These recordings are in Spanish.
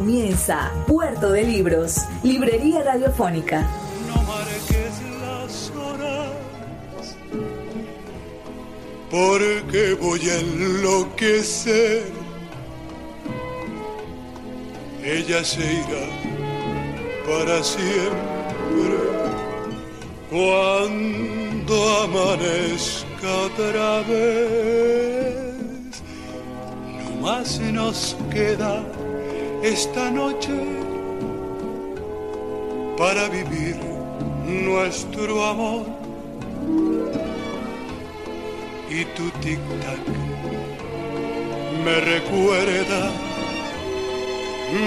Comienza Puerto de Libros, Librería Radiofónica. No marques las horas, porque voy a enloquecer. Ella se irá para siempre cuando amanezca otra vez. No más nos queda esta noche para vivir nuestro amor. Y tu tic-tac me recuerda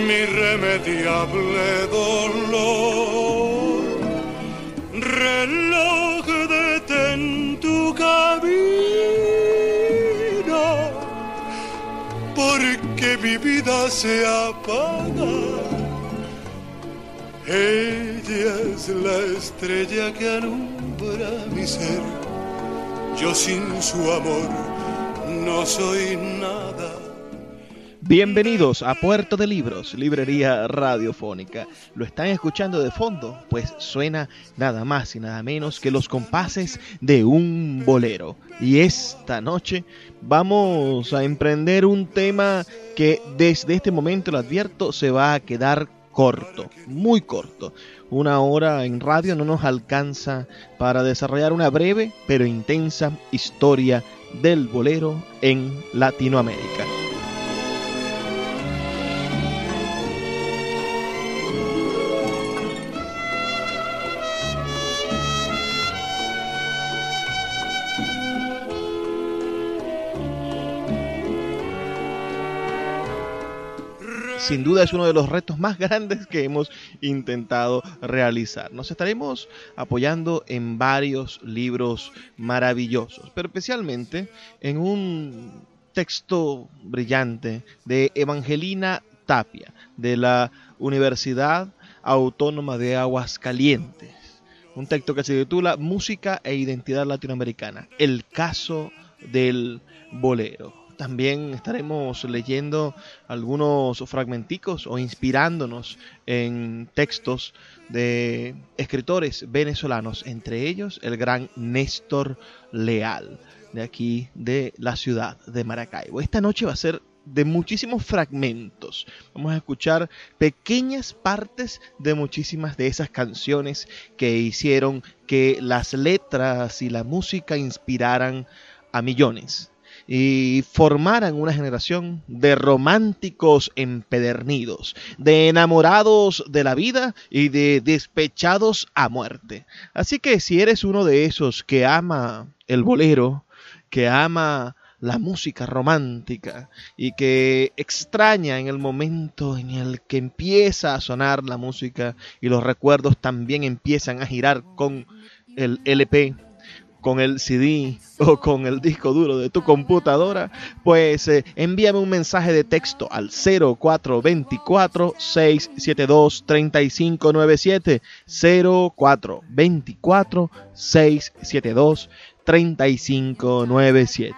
mi irremediable dolor. Reloj detén tu camino porque mi vida se apaga. Ella es la estrella que alumbra mi ser. Yo sin su amor no soy nada. Bienvenidos a Puerto de Libros, librería radiofónica. ¿Lo están escuchando de fondo? Pues suena nada más y nada menos que los compases de un bolero. Y esta noche vamos a emprender un tema que desde este momento lo advierto se va a quedar corto, muy corto. Una hora en radio no nos alcanza para desarrollar una breve pero intensa historia del bolero en Latinoamérica. Sin duda es uno de los retos más grandes que hemos intentado realizar. Nos estaremos apoyando en varios libros maravillosos, pero especialmente en un texto brillante de Evangelina Tapia, de la Universidad Autónoma de Aguascalientes. Un texto que se titula Música e Identidad Latinoamericana, el caso del bolero también estaremos leyendo algunos fragmenticos o inspirándonos en textos de escritores venezolanos, entre ellos el gran Néstor Leal, de aquí de la ciudad de Maracaibo. Esta noche va a ser de muchísimos fragmentos. Vamos a escuchar pequeñas partes de muchísimas de esas canciones que hicieron que las letras y la música inspiraran a millones y formaran una generación de románticos empedernidos, de enamorados de la vida y de despechados a muerte. Así que si eres uno de esos que ama el bolero, que ama la música romántica y que extraña en el momento en el que empieza a sonar la música y los recuerdos también empiezan a girar con el LP con el CD o con el disco duro de tu computadora, pues eh, envíame un mensaje de texto al 0424 672 3597 0424 672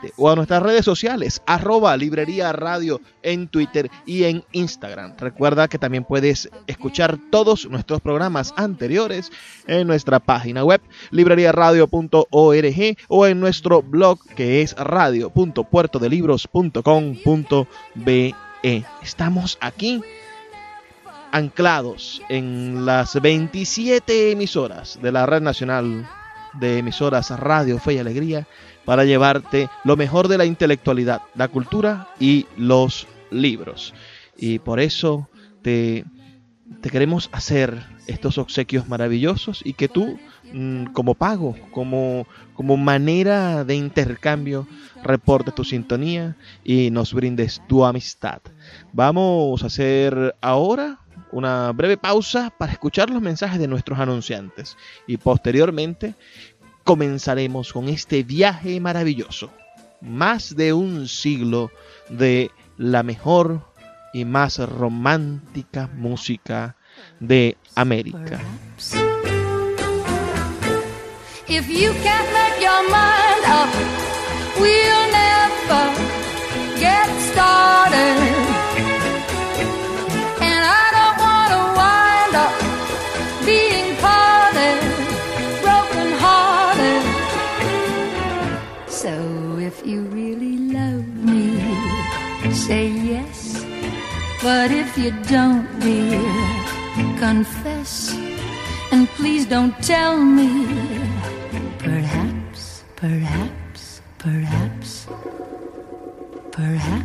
3597 o a nuestras redes sociales arroba librería radio en Twitter y en Instagram. Recuerda que también puedes escuchar todos nuestros programas anteriores en nuestra página web libreriaradio.org o en nuestro blog que es radio.puertodelibros.com.be. Estamos aquí anclados en las 27 emisoras de la red nacional de emisoras Radio Fe y Alegría para llevarte lo mejor de la intelectualidad, la cultura y los libros. Y por eso te, te queremos hacer estos obsequios maravillosos y que tú, mm, como pago, como, como manera de intercambio, reportes tu sintonía y nos brindes tu amistad. Vamos a hacer ahora una breve pausa para escuchar los mensajes de nuestros anunciantes y posteriormente comenzaremos con este viaje maravilloso. Más de un siglo de la mejor y más romántica música de América. But if you don't, dear, confess. And please don't tell me Perhaps, perhaps, perhaps, perhaps,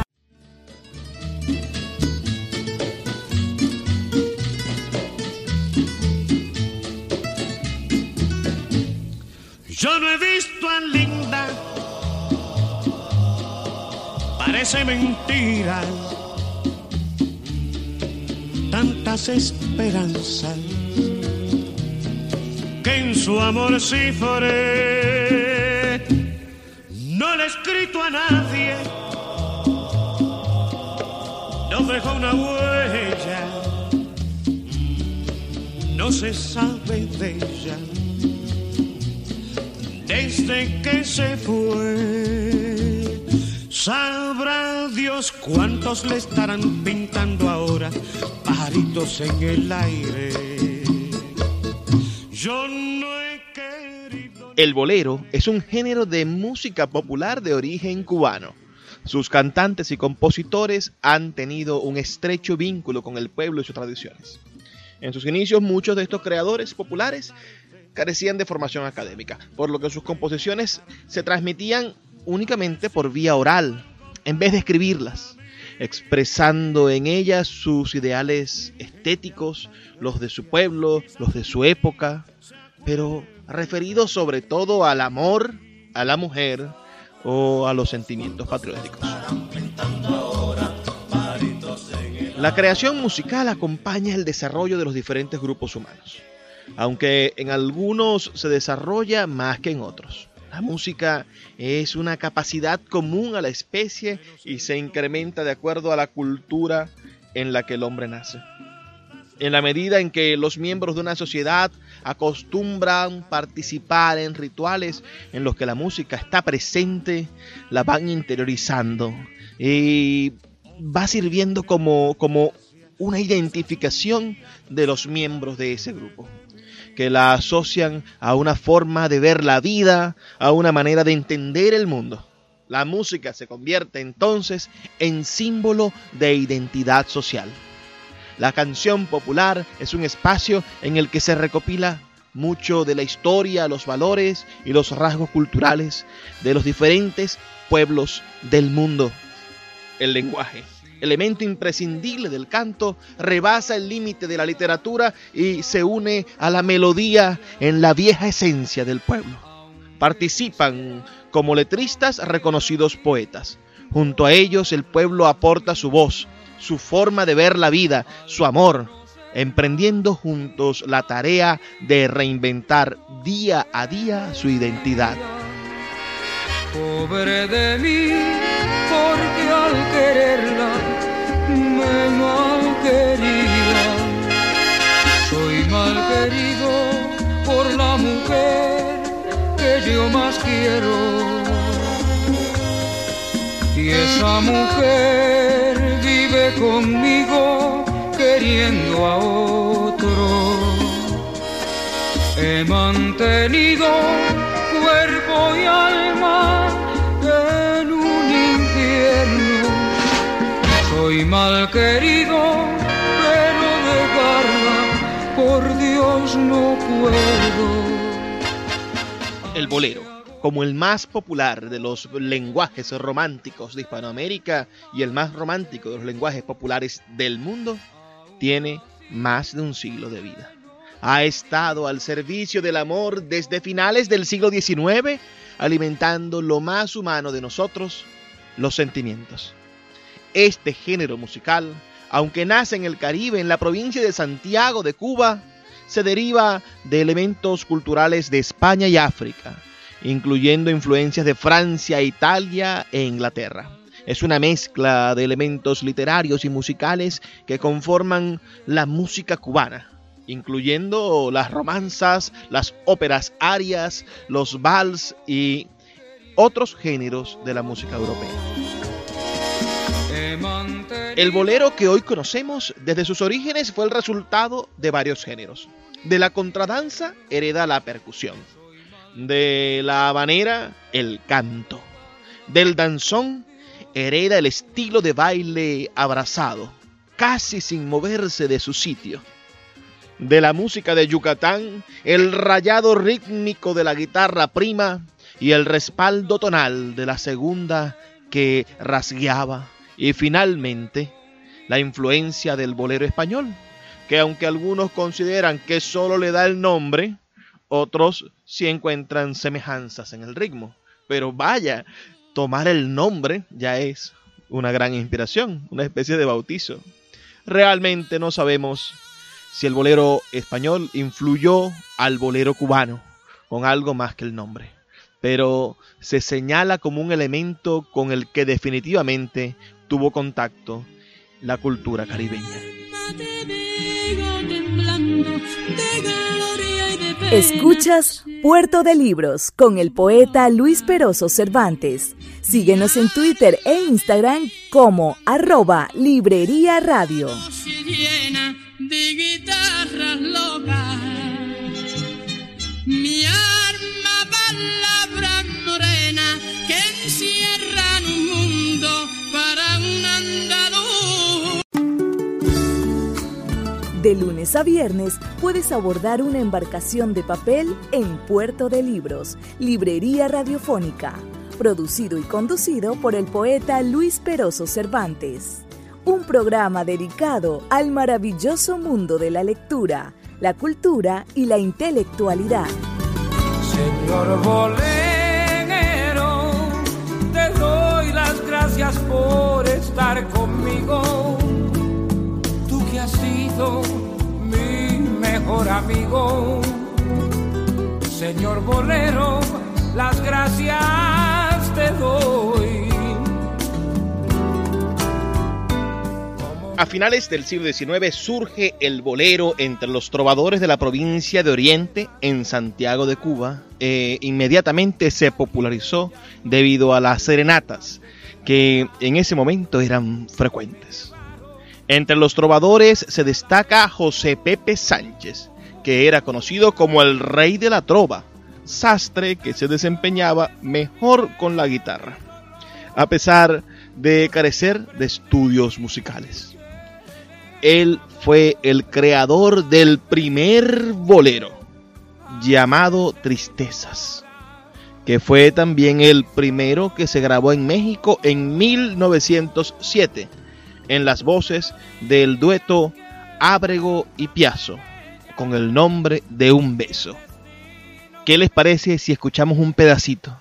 parece mentira. Tantas esperanzas que en su amor sí foré. No le he escrito a nadie, no dejó una huella, no se sabe de ella desde que se fue. Sabrá Dios cuántos le estarán pintando ahora pajaritos en el aire. Yo no he querido. El bolero es un género de música popular de origen cubano. Sus cantantes y compositores han tenido un estrecho vínculo con el pueblo y sus tradiciones. En sus inicios, muchos de estos creadores populares carecían de formación académica, por lo que sus composiciones se transmitían únicamente por vía oral, en vez de escribirlas, expresando en ellas sus ideales estéticos, los de su pueblo, los de su época, pero referidos sobre todo al amor, a la mujer o a los sentimientos patrióticos. La creación musical acompaña el desarrollo de los diferentes grupos humanos, aunque en algunos se desarrolla más que en otros. La música es una capacidad común a la especie y se incrementa de acuerdo a la cultura en la que el hombre nace. En la medida en que los miembros de una sociedad acostumbran participar en rituales en los que la música está presente, la van interiorizando y va sirviendo como, como una identificación de los miembros de ese grupo, que la asocian a una forma de ver la vida, a una manera de entender el mundo. La música se convierte entonces en símbolo de identidad social. La canción popular es un espacio en el que se recopila mucho de la historia, los valores y los rasgos culturales de los diferentes pueblos del mundo. El lenguaje, elemento imprescindible del canto, rebasa el límite de la literatura y se une a la melodía en la vieja esencia del pueblo. Participan como letristas reconocidos poetas. Junto a ellos el pueblo aporta su voz, su forma de ver la vida, su amor, emprendiendo juntos la tarea de reinventar día a día su identidad. Pobre de mí, al quererla me malquería. Soy mal querido por la mujer que yo más quiero. Y esa mujer vive conmigo queriendo a otro. He mantenido cuerpo y alma El bolero como el más popular de los lenguajes románticos de Hispanoamérica y el más romántico de los lenguajes populares del mundo, tiene más de un siglo de vida. Ha estado al servicio del amor desde finales del siglo XIX, alimentando lo más humano de nosotros, los sentimientos. Este género musical, aunque nace en el Caribe, en la provincia de Santiago de Cuba, se deriva de elementos culturales de España y África, incluyendo influencias de Francia, Italia e Inglaterra. Es una mezcla de elementos literarios y musicales que conforman la música cubana, incluyendo las romanzas, las óperas arias, los vals y otros géneros de la música europea. El bolero que hoy conocemos desde sus orígenes fue el resultado de varios géneros. De la contradanza hereda la percusión, de la habanera el canto, del danzón hereda el estilo de baile abrazado, casi sin moverse de su sitio. De la música de Yucatán, el rayado rítmico de la guitarra prima y el respaldo tonal de la segunda que rasgueaba. Y finalmente, la influencia del bolero español, que aunque algunos consideran que solo le da el nombre, otros sí encuentran semejanzas en el ritmo. Pero vaya, tomar el nombre ya es una gran inspiración, una especie de bautizo. Realmente no sabemos si el bolero español influyó al bolero cubano con algo más que el nombre, pero se señala como un elemento con el que definitivamente tuvo contacto la cultura caribeña. Escuchas Puerto de Libros con el poeta Luis Peroso Cervantes. Síguenos en Twitter e Instagram como arroba Librería Radio. De lunes a viernes puedes abordar una embarcación de papel en Puerto de Libros, Librería Radiofónica, producido y conducido por el poeta Luis Peroso Cervantes. Un programa dedicado al maravilloso mundo de la lectura, la cultura y la intelectualidad. Señor bolero, te doy las gracias por estar conmigo mi mejor amigo. Señor Bolero, las gracias te doy. A finales del siglo XIX surge el bolero entre los trovadores de la provincia de Oriente en Santiago de Cuba. E inmediatamente se popularizó debido a las serenatas que en ese momento eran frecuentes. Entre los trovadores se destaca José Pepe Sánchez, que era conocido como el rey de la trova, sastre que se desempeñaba mejor con la guitarra, a pesar de carecer de estudios musicales. Él fue el creador del primer bolero, llamado Tristezas, que fue también el primero que se grabó en México en 1907, en las voces del dueto Ábrego y Piazzo, con el nombre de Un Beso. ¿Qué les parece si escuchamos un pedacito?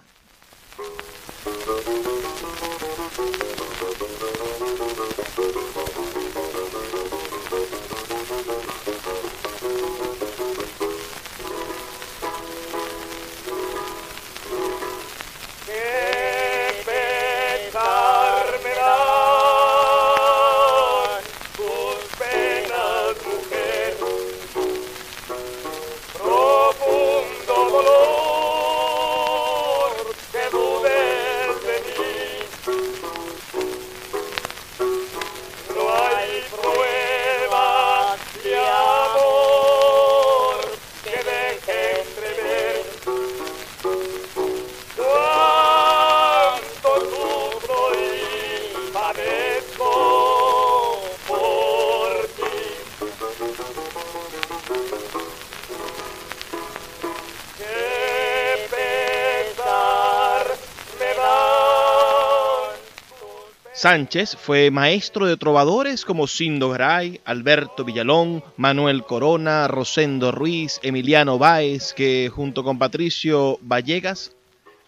Sánchez fue maestro de trovadores como Sindo Gray, Alberto Villalón, Manuel Corona, Rosendo Ruiz, Emiliano Báez, que junto con Patricio Vallegas,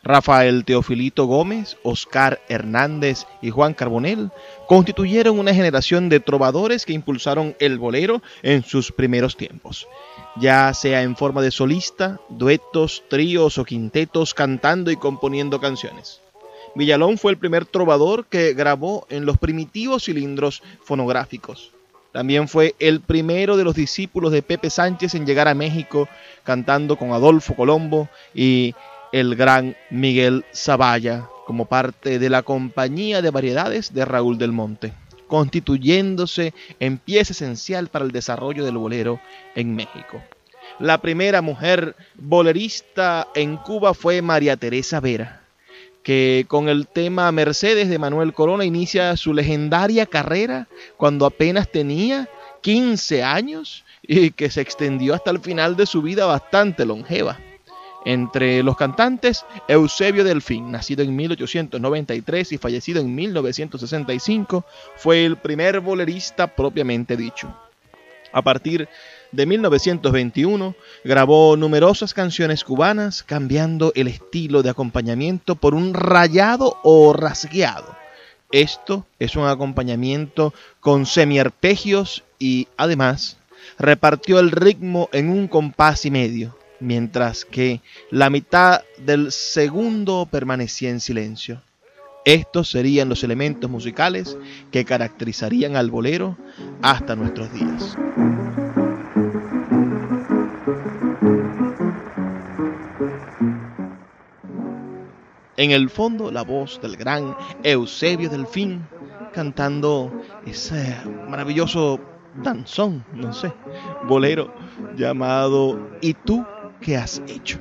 Rafael Teofilito Gómez, Oscar Hernández y Juan Carbonel constituyeron una generación de trovadores que impulsaron el bolero en sus primeros tiempos, ya sea en forma de solista, duetos, tríos o quintetos cantando y componiendo canciones. Villalón fue el primer trovador que grabó en los primitivos cilindros fonográficos. También fue el primero de los discípulos de Pepe Sánchez en llegar a México cantando con Adolfo Colombo y el gran Miguel Zavalla como parte de la compañía de variedades de Raúl del Monte, constituyéndose en pieza esencial para el desarrollo del bolero en México. La primera mujer bolerista en Cuba fue María Teresa Vera, que con el tema Mercedes de Manuel Corona inicia su legendaria carrera cuando apenas tenía 15 años y que se extendió hasta el final de su vida bastante longeva. Entre los cantantes, Eusebio Delfín, nacido en 1893 y fallecido en 1965, fue el primer bolerista propiamente dicho. A partir de 1921, grabó numerosas canciones cubanas, cambiando el estilo de acompañamiento por un rayado o rasgueado. Esto es un acompañamiento con semiarpegios y además repartió el ritmo en un compás y medio, mientras que la mitad del segundo permanecía en silencio. Estos serían los elementos musicales que caracterizarían al bolero hasta nuestros días. En el fondo, la voz del gran Eusebio Delfín cantando ese maravilloso danzón, no sé, bolero llamado ¿Y tú qué has hecho?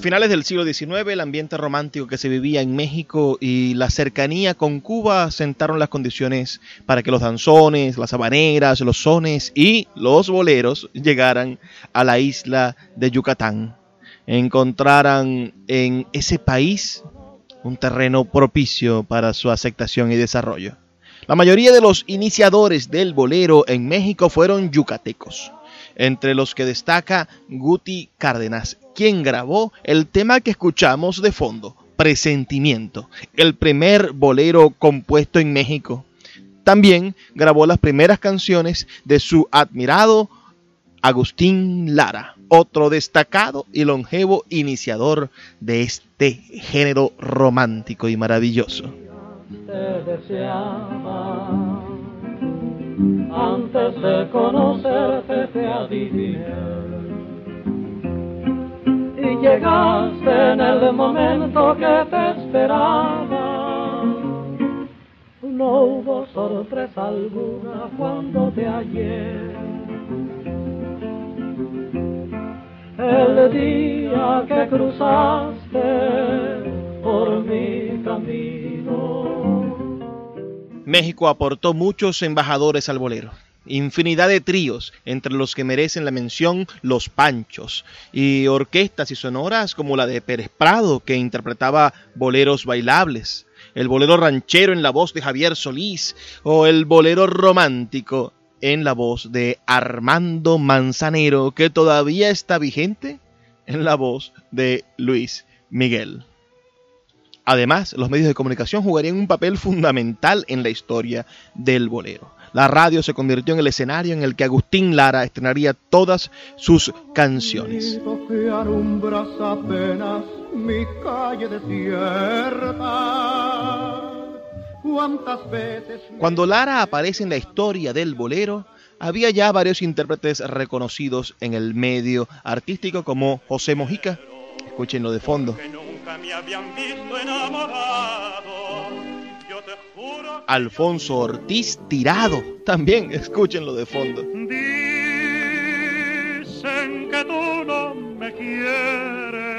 A finales del siglo XIX, el ambiente romántico que se vivía en México y la cercanía con Cuba sentaron las condiciones para que los danzones, las habaneras, los sones y los boleros llegaran a la isla de Yucatán. Encontraran en ese país un terreno propicio para su aceptación y desarrollo. La mayoría de los iniciadores del bolero en México fueron yucatecos entre los que destaca Guti Cárdenas, quien grabó el tema que escuchamos de fondo, Presentimiento, el primer bolero compuesto en México, También grabó las primeras canciones de su admirado Agustín Lara, otro destacado y longevo iniciador de este género romántico y maravilloso. Y llegaste en el momento que te esperaba. No hubo sorpresa alguna cuando te hallé. El día que cruzaste por mi camino. México aportó muchos embajadores al bolero infinidad de tríos, entre los que merecen la mención Los Panchos, y orquestas y sonoras como la de Pérez Prado, que interpretaba boleros bailables, el bolero ranchero en la voz de Javier Solís, o el bolero romántico en la voz de Armando Manzanero, que todavía está vigente en la voz de Luis Miguel. Además, los medios de comunicación jugarían un papel fundamental en la historia del bolero. La radio se convirtió en el escenario en el que Agustín Lara estrenaría todas sus canciones. Cuando Lara aparece en la historia del bolero, había ya varios intérpretes reconocidos en el medio artístico como José Mojica, escúchenlo de fondo. Alfonso Ortiz Tirado. También escúchenlo de fondo. Dicen que tú no me quieres.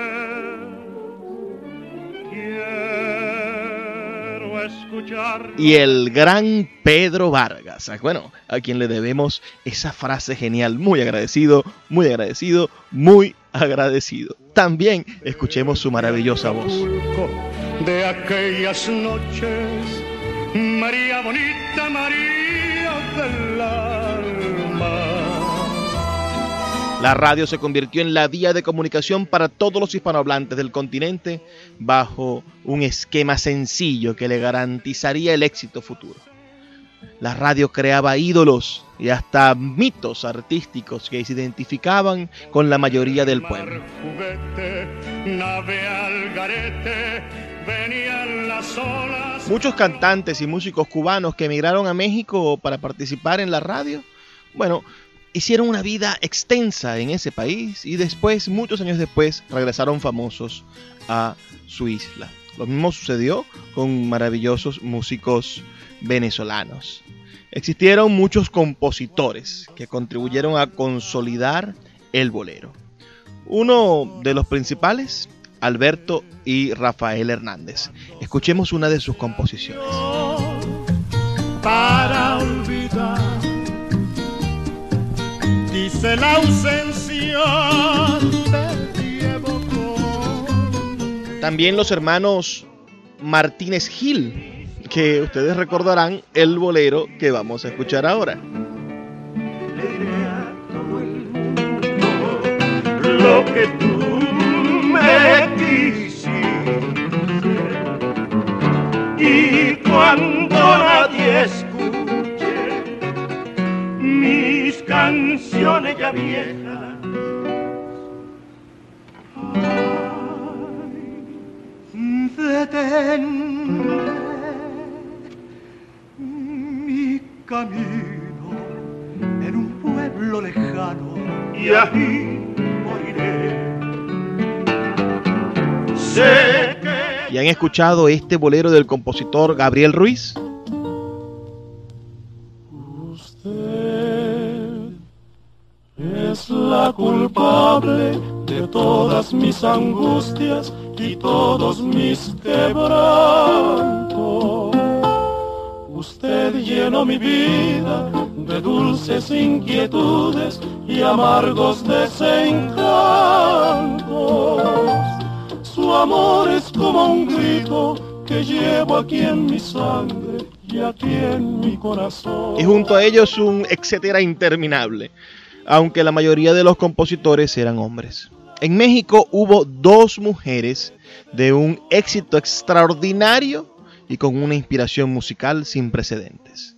Quiero escuchar. Y el gran Pedro Vargas. Ah, bueno, a quien le debemos esa frase genial. Muy agradecido, muy agradecido, muy agradecido. También escuchemos su maravillosa voz. De aquellas noches María bonita, María del alma. La radio se convirtió en la vía de comunicación para todos los hispanohablantes del continente bajo un esquema sencillo que le garantizaría el éxito futuro. La radio creaba ídolos y hasta mitos artísticos que se identificaban con la mayoría del pueblo. Muchos cantantes y músicos cubanos que emigraron a México para participar en la radio, bueno, hicieron una vida extensa en ese país y después, muchos años después, regresaron famosos a su isla. Lo mismo sucedió con maravillosos músicos venezolanos. Existieron muchos compositores que contribuyeron a consolidar el bolero. Uno de los principales Alberto y Rafael Hernández. Escuchemos una de sus composiciones. Para olvidar, dice la ausencia También los hermanos Martínez Gil, que ustedes recordarán el bolero que vamos a escuchar ahora. Lo que tú y cuando nadie escuche mis canciones ya viejas, detendré mi camino en un pueblo lejano. Y ahí ¿Y han escuchado este bolero del compositor Gabriel Ruiz? Usted es la culpable de todas mis angustias y todos mis quebrantos. Usted llenó mi vida de dulces inquietudes y amargos desencantos amor es como un grito que llevo aquí en mi sangre y aquí en mi corazón. Y junto a ellos un etcétera interminable, aunque la mayoría de los compositores eran hombres. En México hubo dos mujeres de un éxito extraordinario y con una inspiración musical sin precedentes.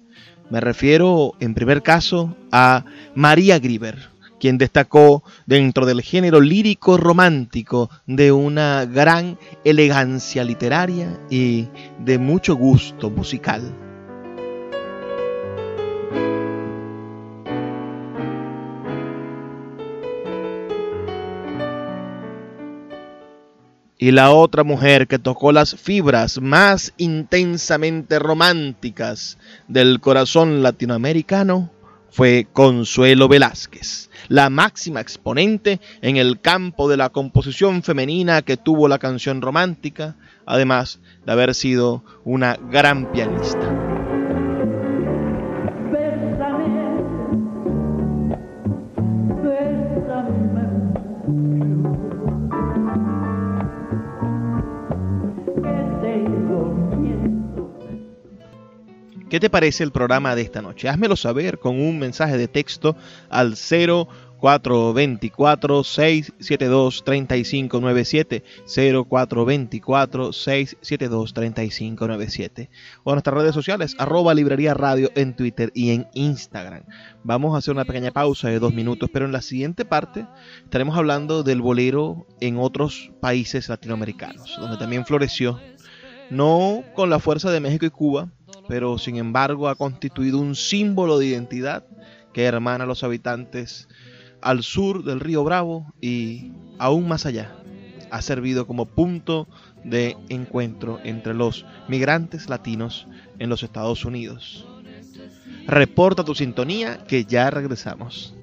Me refiero en primer caso a María Grieber, quien destacó dentro del género lírico romántico de una gran elegancia literaria y de mucho gusto musical. Y la otra mujer que tocó las fibras más intensamente románticas del corazón latinoamericano fue Consuelo Velázquez, la máxima exponente en el campo de la composición femenina que tuvo la canción romántica, además de haber sido una gran pianista. ¿Qué te parece el programa de esta noche? Házmelo saber con un mensaje de texto al 0424-672-3597, 0424-672-3597, o en nuestras redes sociales, arroba librería radio en Twitter y en Instagram. Vamos a hacer una pequeña pausa de dos minutos, pero en la siguiente parte estaremos hablando del bolero en otros países latinoamericanos, donde también floreció, no con la fuerza de México y Cuba, pero sin embargo ha constituido un símbolo de identidad que hermana a los habitantes al sur del río Bravo y aún más allá. Ha servido como punto de encuentro entre los migrantes latinos en los Estados Unidos. Reporta tu sintonía que ya regresamos.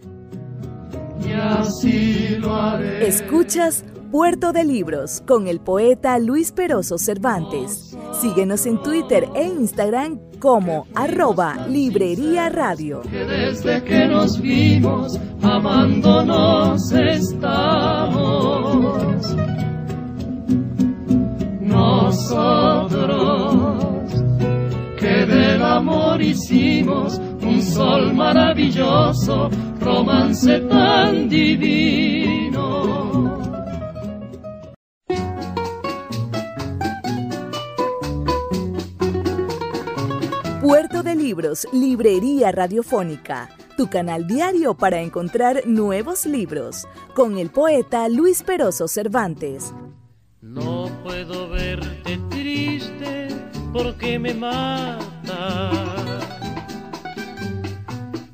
Escuchas Puerto de Libros con el poeta Luis Peroso Cervantes. Síguenos en Twitter e Instagram como arroba Librería Radio. desde que nos vimos, amándonos estamos. Nosotros, que del amor hicimos un sol maravilloso, romance tan divino De Libros, Librería Radiofónica, tu canal diario para encontrar nuevos libros, con el poeta Luis Peroso Cervantes. No puedo verte triste porque me mata.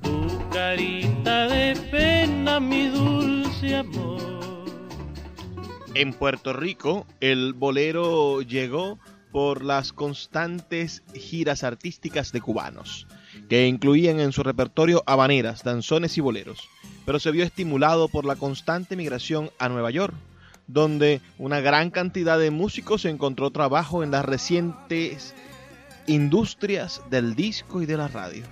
Tu carita de pena, mi dulce amor. En Puerto Rico, el bolero llegó por las constantes giras artísticas de cubanos, que incluían en su repertorio habaneras, danzones y boleros, pero se vio estimulado por la constante migración a Nueva York, donde una gran cantidad de músicos encontró trabajo en las recientes industrias del disco y de la radio,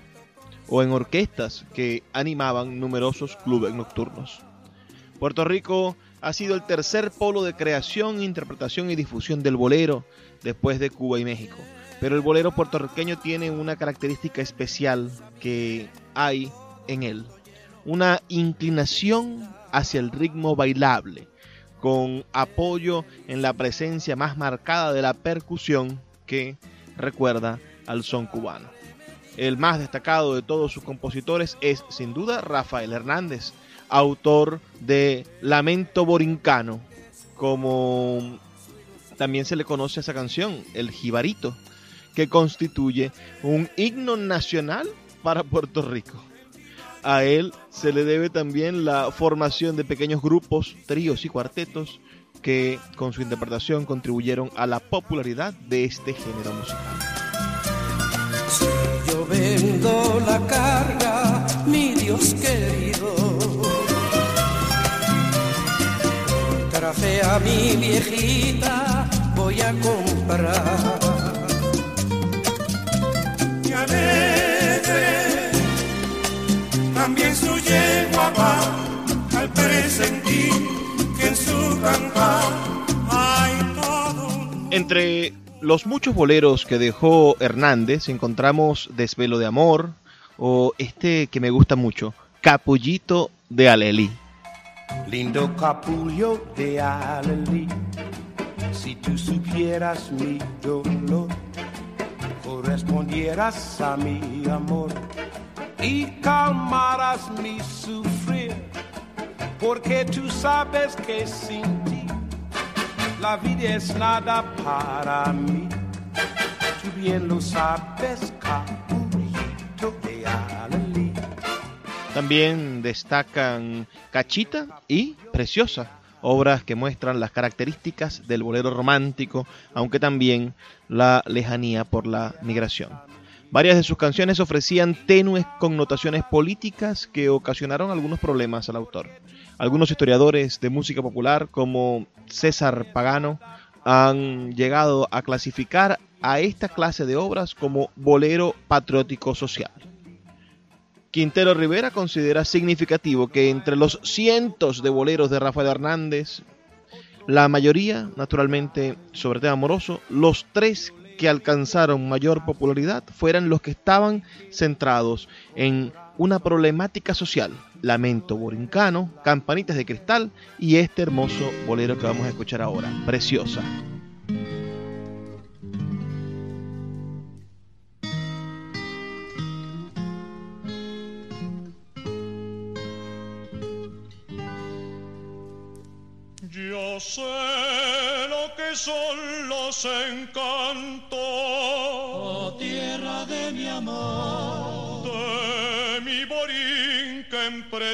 o en orquestas que animaban numerosos clubes nocturnos. Puerto Rico ha sido el tercer polo de creación, interpretación y difusión del bolero, después de Cuba y México. Pero el bolero puertorriqueño tiene una característica especial que hay en él. Una inclinación hacia el ritmo bailable, con apoyo en la presencia más marcada de la percusión que recuerda al son cubano. El más destacado de todos sus compositores es sin duda Rafael Hernández, autor de Lamento Borincano, como también se le conoce a esa canción, el Jibarito, que constituye un himno nacional para Puerto Rico. A él se le debe también la formación de pequeños grupos, tríos y cuartetos que con su interpretación contribuyeron a la popularidad de este género musical. Si yo vendo la carga, mi Dios querido, mi viejita voy a comprar. Y alegre, también su yegua va al presentir que en su cantar hay todo. Entre los muchos boleros que dejó Hernández encontramos Desvelo de Amor o este que me gusta mucho, Capullito de Alelí. Lindo capullo de Alelí si tú supieras mi dolor, correspondieras a mi amor y calmarás mi sufrir, porque tú sabes que sin ti la vida es nada para mí. Tú bien lo sabes, capullito de Alelí. También destacan Cachita y Preciosa, obras que muestran las características del bolero romántico, aunque también la lejanía por la migración. Varias de sus canciones ofrecían tenues connotaciones políticas que ocasionaron algunos problemas al autor. Algunos historiadores de música popular, como César Pagano, han llegado a clasificar a esta clase de obras como bolero patriótico social. Quintero Rivera considera significativo que entre los cientos de boleros de Rafael Hernández, la mayoría, naturalmente, sobre tema amoroso, los tres que alcanzaron mayor popularidad fueran los que estaban centrados en una problemática social, Lamento Borincano, Campanitas de Cristal y este hermoso bolero que vamos a escuchar ahora, Preciosa.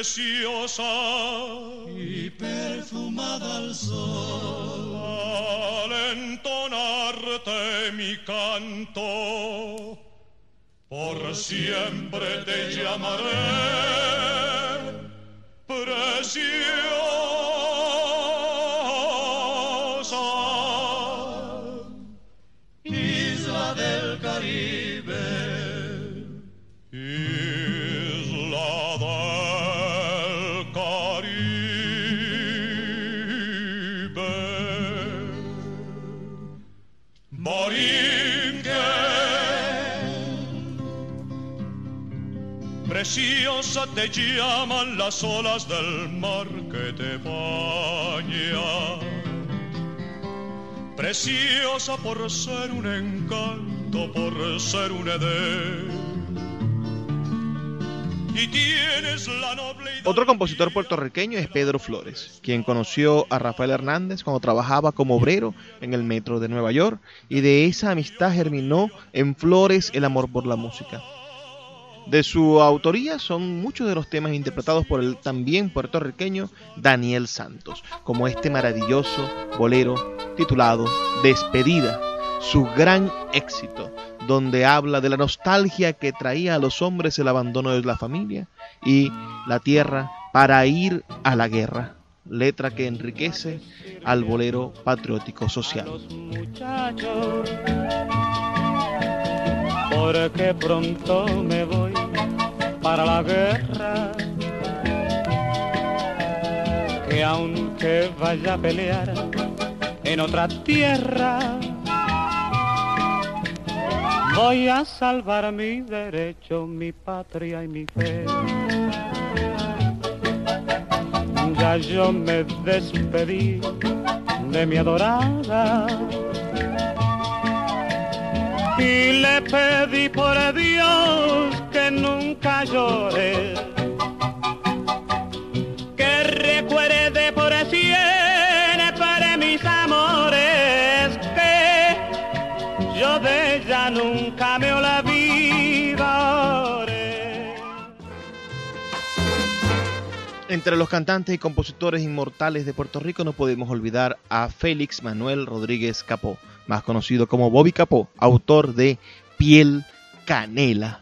Preciosa. y perfumada al sol. Al entonarte mi canto, por siempre te llamaré preciosa. Preciosa te llaman las olas del mar que te baña. Preciosa por ser un encanto, por ser un edén. Y tienes la noble Otro compositor puertorriqueño es Pedro Flores, quien conoció a Rafael Hernández cuando trabajaba como obrero en el metro de Nueva York y de esa amistad germinó en Flores el amor por la música. De su autoría son muchos de los temas interpretados por el también puertorriqueño Daniel Santos, como este maravilloso bolero titulado Despedida, su gran éxito, donde habla de la nostalgia que traía a los hombres el abandono de la familia y la tierra para ir a la guerra, letra que enriquece al bolero patriótico social. porque pronto me voy para la guerra. Que aunque vaya a pelear en otra tierra, voy a salvar mi derecho, mi patria y mi fe. Ya yo me despedí de mi adorada y le pedí por Dios que nunca llore, que recuerde por siempre mis amores, que yo de ella nunca me olvidaré. Entre los cantantes y compositores inmortales de Puerto Rico no podemos olvidar a Félix Manuel Rodríguez Capó, más conocido como Bobby Capó, autor de Piel Canela.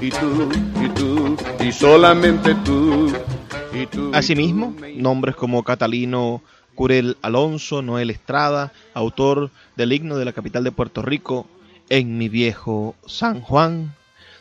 y tú y tú y solamente tú. Y tú Asimismo, nombres como Catalino Curel Alonso, Noel Estrada, autor del himno de la capital de Puerto Rico, En mi viejo San Juan,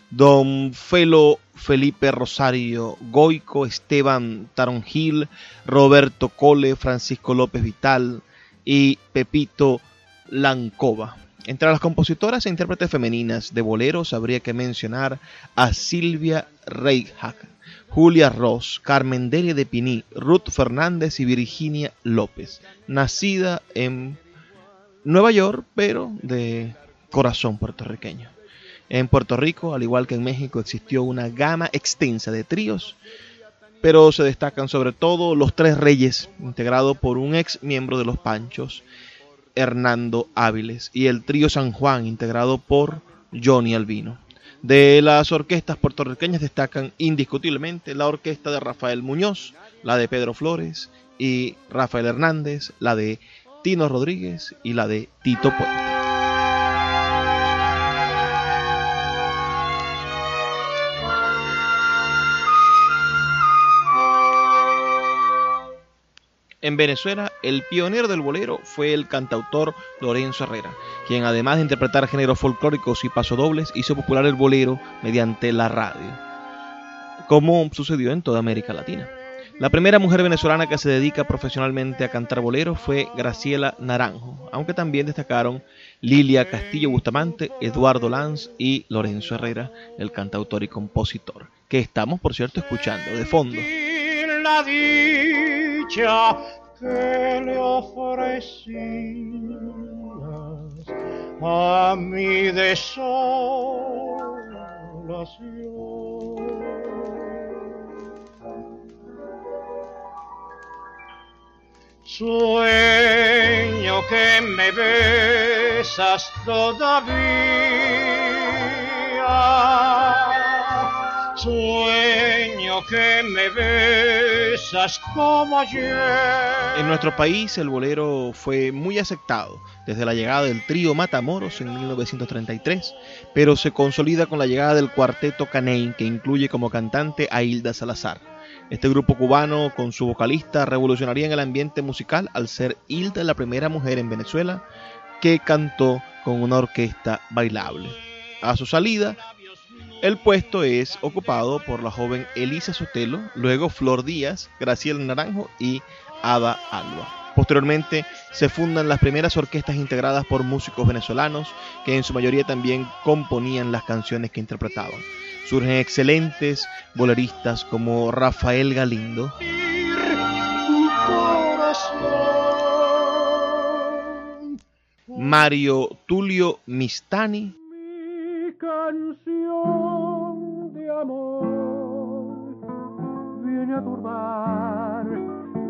Don Felo Felipe Rosario Goico, Esteban Taronjil, Roberto Cole, Francisco López Vital y Pepito Lancova. Entre las compositoras e intérpretes femeninas de boleros habría que mencionar a Silvia Reichardt, Julia Ross, Carmen Delia de Piní, Ruth Fernández y Virginia López, nacida en Nueva York, pero de corazón puertorriqueño. En Puerto Rico, al igual que en México, existió una gama extensa de tríos, pero se destacan sobre todo los Tres Reyes, integrado por un ex miembro de los Panchos, Hernando Áviles, y el trío San Juan, integrado por Johnny Albino. De las orquestas puertorriqueñas destacan indiscutiblemente la orquesta de Rafael Muñoz, la de Pedro Flores y Rafael Hernández, la de Tino Rodríguez y la de Tito Puente. En Venezuela, el pionero del bolero fue el cantautor Lorenzo Herrera, quien además de interpretar géneros folclóricos y pasodobles, hizo popular el bolero mediante la radio, como sucedió en toda América Latina. La primera mujer venezolana que se dedica profesionalmente a cantar bolero fue Graciela Naranjo, aunque también destacaron Lilia Castillo Bustamante, Eduardo Lanz y Lorenzo Herrera, el cantautor y compositor, que estamos, por cierto, escuchando de fondo que le ofrecías a mi desolación. Sueño que me besas todavía. En nuestro país el bolero fue muy aceptado desde la llegada del trío Matamoros en 1933, pero se consolida con la llegada del cuarteto Caney que incluye como cantante a Hilda Salazar. Este grupo cubano con su vocalista revolucionaría en el ambiente musical al ser Hilda la primera mujer en Venezuela que cantó con una orquesta bailable. A su salida, el puesto es ocupado por la joven Elisa Sotelo, luego Flor Díaz, Graciela Naranjo y Ada Alba. Posteriormente se fundan las primeras orquestas integradas por músicos venezolanos que en su mayoría también componían las canciones que interpretaban. Surgen excelentes boleristas como Rafael Galindo, Mario Tulio Mistani, Mi canción de amor viene a turbar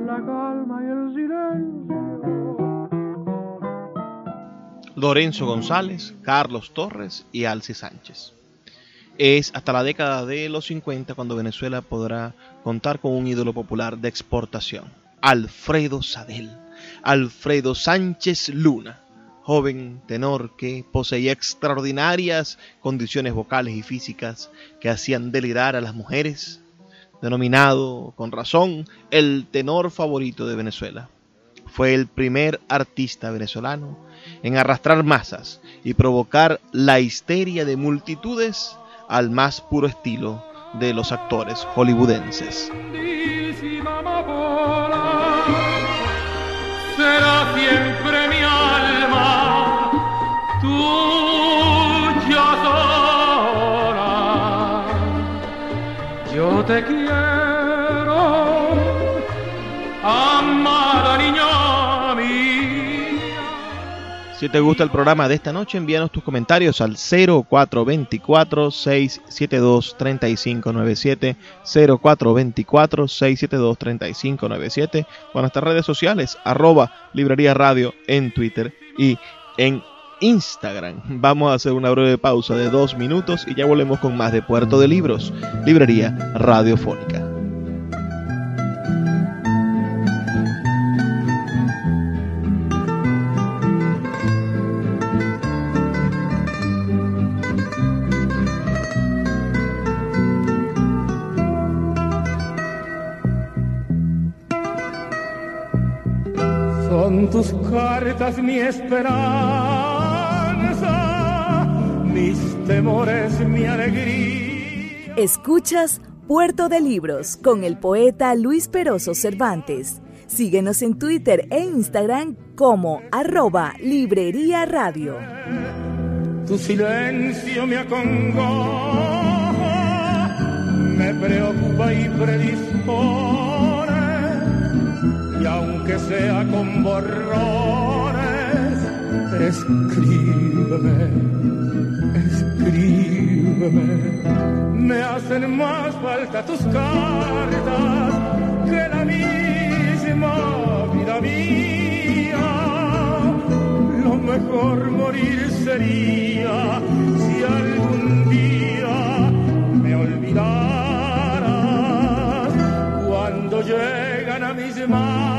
la calma y el silencio. Lorenzo González, Carlos Torres y Alci Sánchez. Es hasta la década de los 50 cuando Venezuela podrá contar con un ídolo popular de exportación, Alfredo Sadel, Alfredo Sánchez Luna, joven tenor que poseía extraordinarias condiciones vocales y físicas que hacían delirar a las mujeres, denominado con razón el tenor favorito de Venezuela. Fue el primer artista venezolano en arrastrar masas y provocar la histeria de multitudes al más puro estilo de los actores hollywoodenses. Tuya sola. Yo te quiero, amada niña mía. Si te gusta el programa de esta noche, envíanos tus comentarios al 0424-672-3597, 0424-672-3597, o nuestras redes sociales, arroba Librería Radio en Twitter y en Instagram. Vamos a hacer una breve pausa de dos minutos y ya volvemos con más de Puerto de Libros, Librería Radiofónica. Son tus cartas mi esperanza mi alegría. Escuchas Puerto de Libros con el poeta Luis Peroso Cervantes. Síguenos en Twitter e Instagram como arroba Librería Radio. Tu silencio me acongoja, me preocupa y predispone, y aunque sea con borrones, escríbeme, escríbeme me hacen más falta tus cartas que la misma vida mía. Lo mejor morir sería si algún día me olvidaras cuando llegan a mis manos.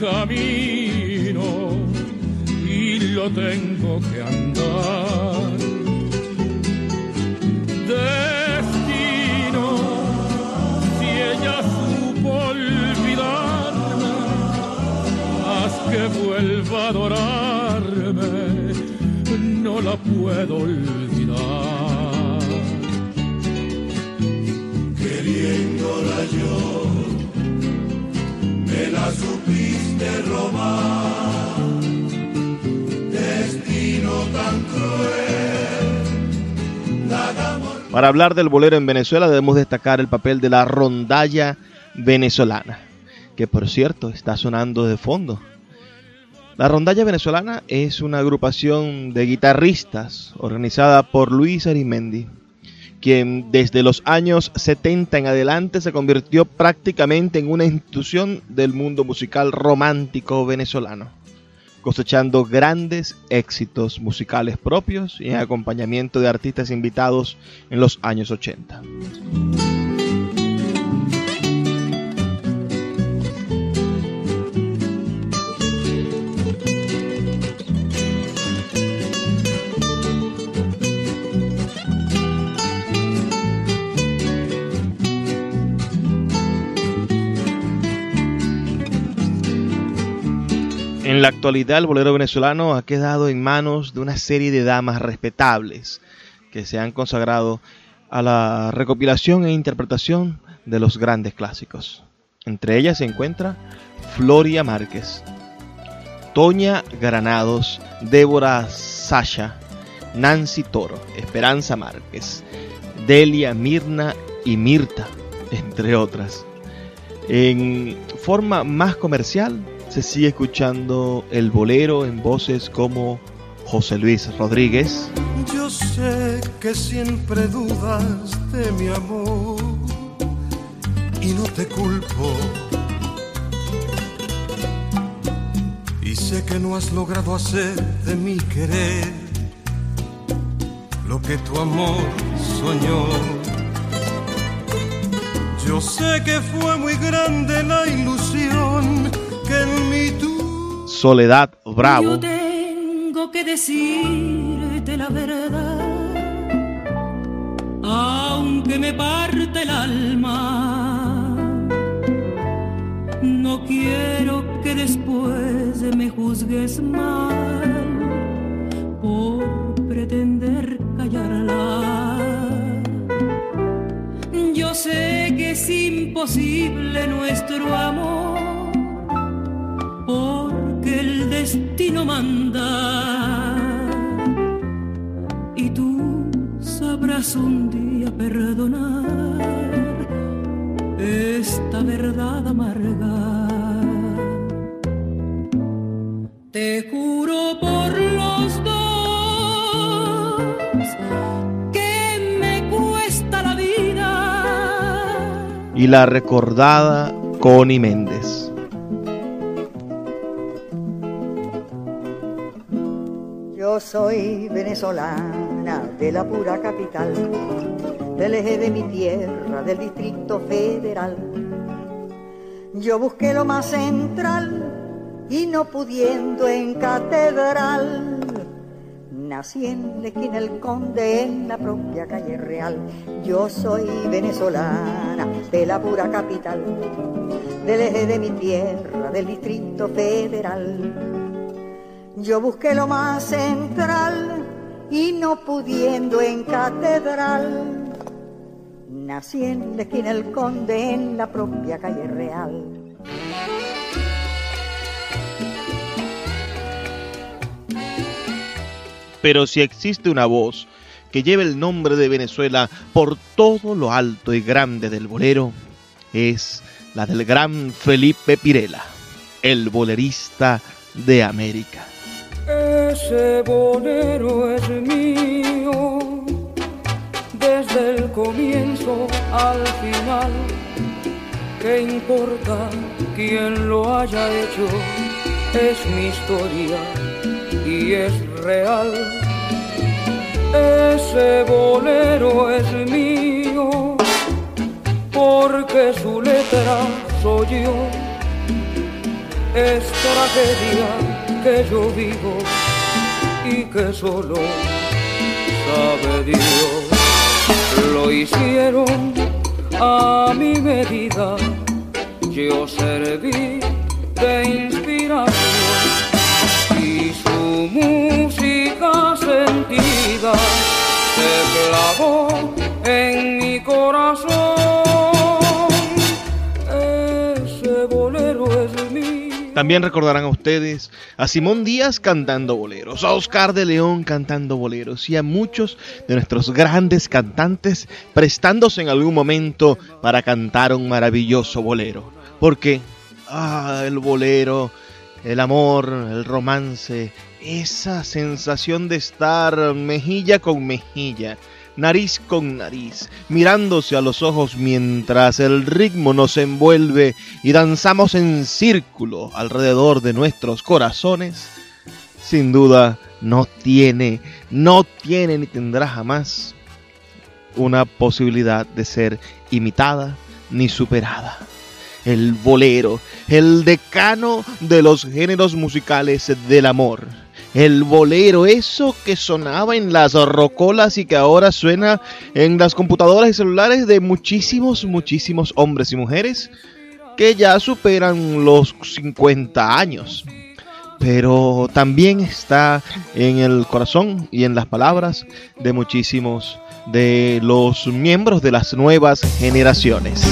Camino, y lo tengo que andar Destino, si ella supo olvidarme, haz que vuelva a adorarme, no la puedo olvidar. Queriéndola yo, me la robar Para hablar del bolero en Venezuela debemos destacar el papel de la rondalla venezolana, que por cierto está sonando de fondo. La rondalla venezolana es una agrupación de guitarristas organizada por Luis Arimendi, quien desde los años 70 en adelante se convirtió prácticamente en una institución del mundo musical romántico venezolano cosechando grandes éxitos musicales propios y en acompañamiento de artistas invitados en los años 80. En la actualidad el bolero venezolano ha quedado en manos de una serie de damas respetables que se han consagrado a la recopilación e interpretación de los grandes clásicos. Entre ellas se encuentra Floria Márquez, Toña Granados, Débora Sasha, Nancy Toro, Esperanza Márquez, Delia Mirna y Mirta, entre otras. En forma más comercial, se sigue escuchando el bolero en voces como José Luis Rodríguez. Yo sé que siempre dudas de mi amor y no te culpo. Y sé que no has logrado hacer de mi querer lo que tu amor soñó. Yo sé que fue muy grande la ilusión Soledad Bravo. Yo tengo que decirte la verdad, aunque me parte el alma. No quiero que después me juzgues mal por pretender callarla. Yo sé que es imposible nuestro amor porque el destino manda. Y tú sabrás un día perdonar esta verdad amarga. Te juro por los dos que me cuesta la vida. Y la recordada Connie Méndez soy venezolana de la pura capital, del eje de mi tierra, del Distrito Federal. Yo busqué lo más central y no pudiendo en catedral, nací en esquina el conde en la propia calle real. Yo soy venezolana de la pura capital, del eje de mi tierra, del Distrito Federal yo busqué lo más central y no pudiendo en catedral, nací en la esquina el conde en la propia calle real. Pero si existe una voz que lleve el nombre de Venezuela por todo lo alto y grande del bolero, es la del gran Felipe Pirela, el bolerista de América. Ese bolero es mío, desde el comienzo al final. ¿Qué importa quién lo haya hecho? Es mi historia y es real. Ese bolero es mío, porque su letra soy yo. Es tragedia que yo vivo y que solo sabe Dios. Lo hicieron a mi medida, yo serví de inspiración y su música sentida se clavó en mi corazón. También recordarán a ustedes a Simón Díaz cantando boleros, a Oscar de León cantando boleros y a muchos de nuestros grandes cantantes prestándose en algún momento para cantar un maravilloso bolero. Porque, ah, el bolero, el amor, el romance, esa sensación de estar mejilla con mejilla nariz con nariz, mirándose a los ojos mientras el ritmo nos envuelve y danzamos en círculo alrededor de nuestros corazones, sin duda no tiene, no tiene ni tendrá jamás una posibilidad de ser imitada ni superada. El bolero, el decano de los géneros musicales del amor el bolero, eso que sonaba en las rocolas y que ahora suena en las computadoras y celulares de muchísimos, muchísimos hombres y mujeres que ya superan los 50 años. Pero también está en el corazón y en las palabras de muchísimos de los miembros de las nuevas generaciones.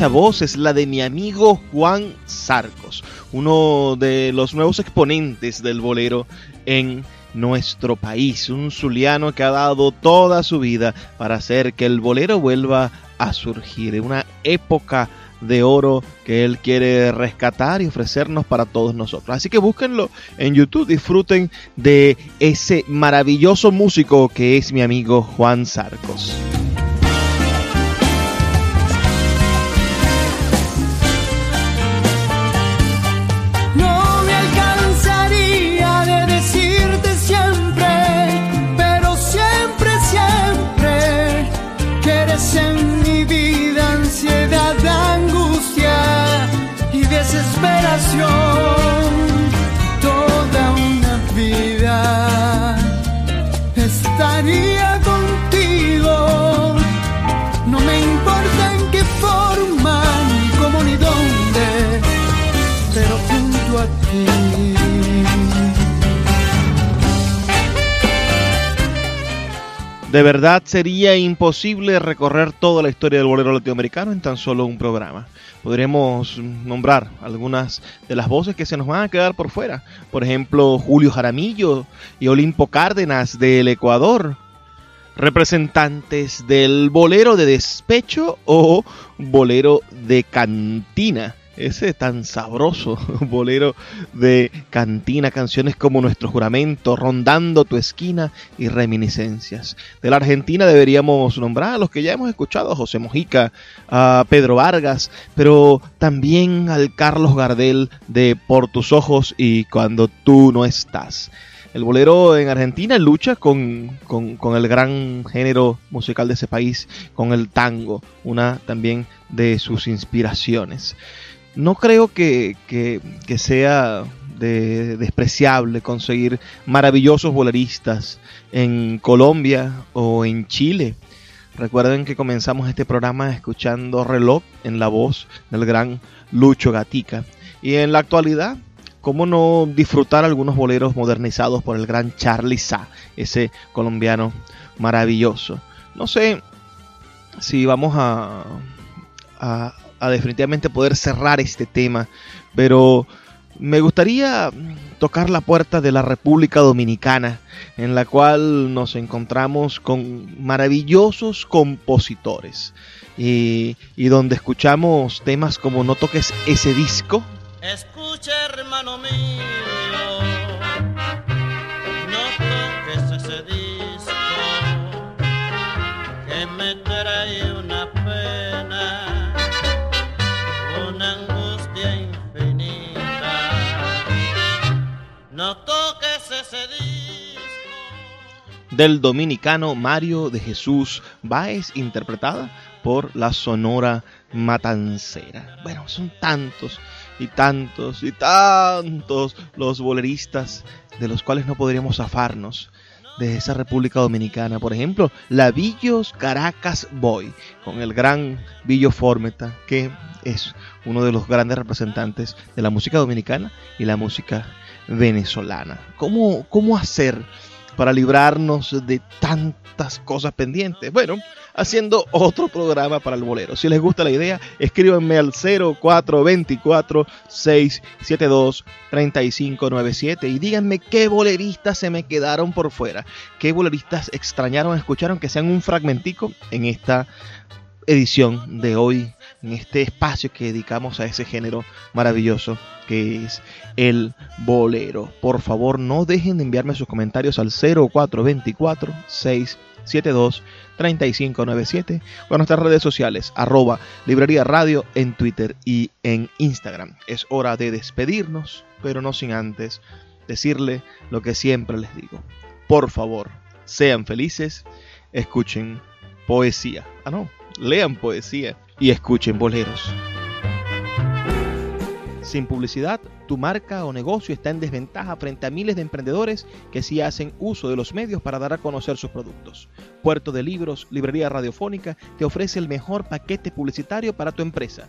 Esa voz es la de mi amigo Juan Sarcos, uno de los nuevos exponentes del bolero en nuestro país, un zuliano que ha dado toda su vida para hacer que el bolero vuelva a surgir, una época de oro que él quiere rescatar y ofrecernos para todos nosotros. Así que búsquenlo en YouTube, disfruten de ese maravilloso músico que es mi amigo Juan Sarcos. De verdad sería imposible recorrer toda la historia del bolero latinoamericano en tan solo un programa. Podremos nombrar algunas de las voces que se nos van a quedar por fuera. Por ejemplo, Julio Jaramillo y Olimpo Cárdenas del Ecuador. Representantes del bolero de despecho o bolero de cantina ese tan sabroso bolero de cantina, canciones como Nuestro Juramento, Rondando tu esquina y Reminiscencias. De la Argentina deberíamos nombrar a los que ya hemos escuchado, a José Mojica, a Pedro Vargas, pero también al Carlos Gardel de Por tus ojos y Cuando tú no estás. El bolero en Argentina lucha con, con, el gran género musical de ese país, con el tango, una también de sus inspiraciones no creo que, sea de, despreciable conseguir maravillosos boleristas en Colombia o en Chile. Recuerden que comenzamos este programa escuchando Reloj en la voz del gran Lucho Gatica. Y en la actualidad, ¿cómo no disfrutar algunos boleros modernizados por el gran Charlie Sa, ese colombiano maravilloso? No sé si vamos a, a, a definitivamente poder cerrar este tema, pero me gustaría tocar la puerta de la República Dominicana, en la cual nos encontramos con maravillosos compositores y, donde escuchamos temas como No toques ese disco. Escucha, hermano mío, Del dominicano Mario de Jesús Báez, interpretada por la Sonora Matancera. Bueno, son tantos y tantos y tantos los boleristas de los cuales no podríamos zafarnos de esa República Dominicana. Por ejemplo, la Villos Caracas Boy, con el gran Villo Formeta, que es uno de los grandes representantes de la música dominicana y la música venezolana. ¿Cómo, cómo hacer para librarnos de tantas cosas pendientes? Bueno, haciendo otro programa para el bolero. Si les gusta la idea, escríbanme al 0424-672-3597 y díganme qué boleristas se me quedaron por fuera, qué boleristas extrañaron, escucharon que sean un fragmentico en esta edición de hoy, en este espacio que dedicamos a ese género maravilloso que es el bolero. Por favor, no dejen de enviarme sus comentarios al 0424 672 3597 o a nuestras redes sociales, arroba librería radio en Twitter y en Instagram. Es hora de despedirnos, pero no sin antes decirle lo que siempre les digo. Por favor, sean felices, escuchen poesía. Ah, no, lean poesía y escuchen boleros. Sin publicidad, tu marca o negocio está en desventaja frente a miles de emprendedores que sí hacen uso de los medios para dar a conocer sus productos. Puerto de Libros, Librería Radiofónica, te ofrece el mejor paquete publicitario para tu empresa.